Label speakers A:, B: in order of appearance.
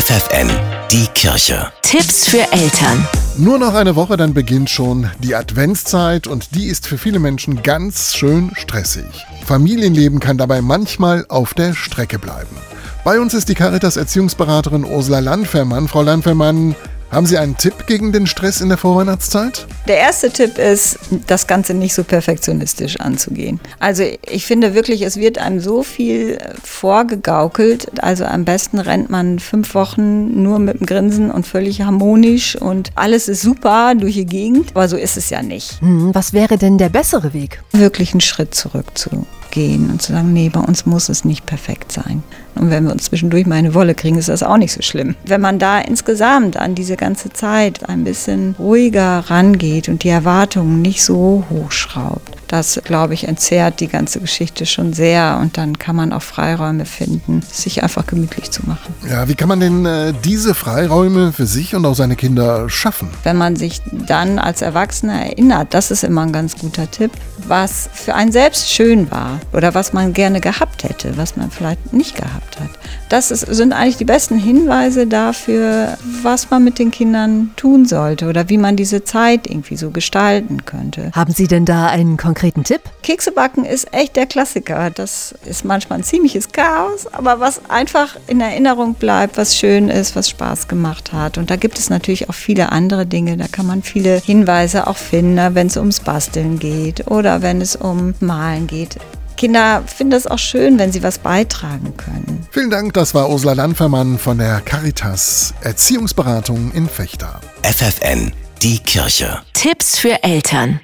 A: FFN, die Kirche.
B: Tipps für Eltern.
C: Nur noch eine Woche, dann beginnt schon die Adventszeit und die ist für viele Menschen ganz schön stressig. Familienleben kann dabei manchmal auf der Strecke bleiben. Bei uns ist die Caritas Erziehungsberaterin Ursula Landfermann. Frau Landfermann, haben Sie einen Tipp gegen den Stress in der Vorweihnachtszeit?
D: Der erste Tipp ist, das Ganze nicht so perfektionistisch anzugehen. Also ich finde wirklich, es wird einem so viel vorgegaukelt. Also am besten rennt man fünf Wochen nur mit dem Grinsen und völlig harmonisch und alles ist super durch die Gegend. Aber so ist es ja nicht.
B: Hm, was wäre denn der bessere Weg?
D: Wirklich einen Schritt zurückzugehen und zu sagen, nee, bei uns muss es nicht perfekt sein. Und wenn wir uns zwischendurch mal eine Wolle kriegen, ist das auch nicht so schlimm. Wenn man da insgesamt an diese ganze Zeit ein bisschen ruhiger rangeht und die Erwartungen nicht so hochschraubt, das, glaube ich, entzerrt die ganze Geschichte schon sehr und dann kann man auch Freiräume finden, sich einfach gemütlich zu machen.
C: Ja, wie kann man denn äh, diese Freiräume für sich und auch seine Kinder schaffen?
D: Wenn man sich dann als Erwachsener erinnert, das ist immer ein ganz guter Tipp, was für einen selbst schön war oder was man gerne gehabt hätte, was man vielleicht nicht gehabt hat. Das ist, sind eigentlich die besten Hinweise dafür, was man mit den Kindern tun sollte oder wie man diese Zeit irgendwie so gestalten könnte.
B: Haben Sie denn da einen konkreten Tipp?
D: Kekse backen ist echt der Klassiker. Das ist manchmal ein ziemliches Chaos, aber was einfach in Erinnerung bleibt, was schön ist, was Spaß gemacht hat. Und da gibt es natürlich auch viele andere Dinge. Da kann man viele Hinweise auch finden, wenn es ums Basteln geht oder wenn es um Malen geht. Kinder finden es auch schön, wenn sie was beitragen können.
C: Vielen Dank, das war Ursula Landfermann von der Caritas Erziehungsberatung in Fechter.
A: FFN, die Kirche.
B: Tipps für Eltern.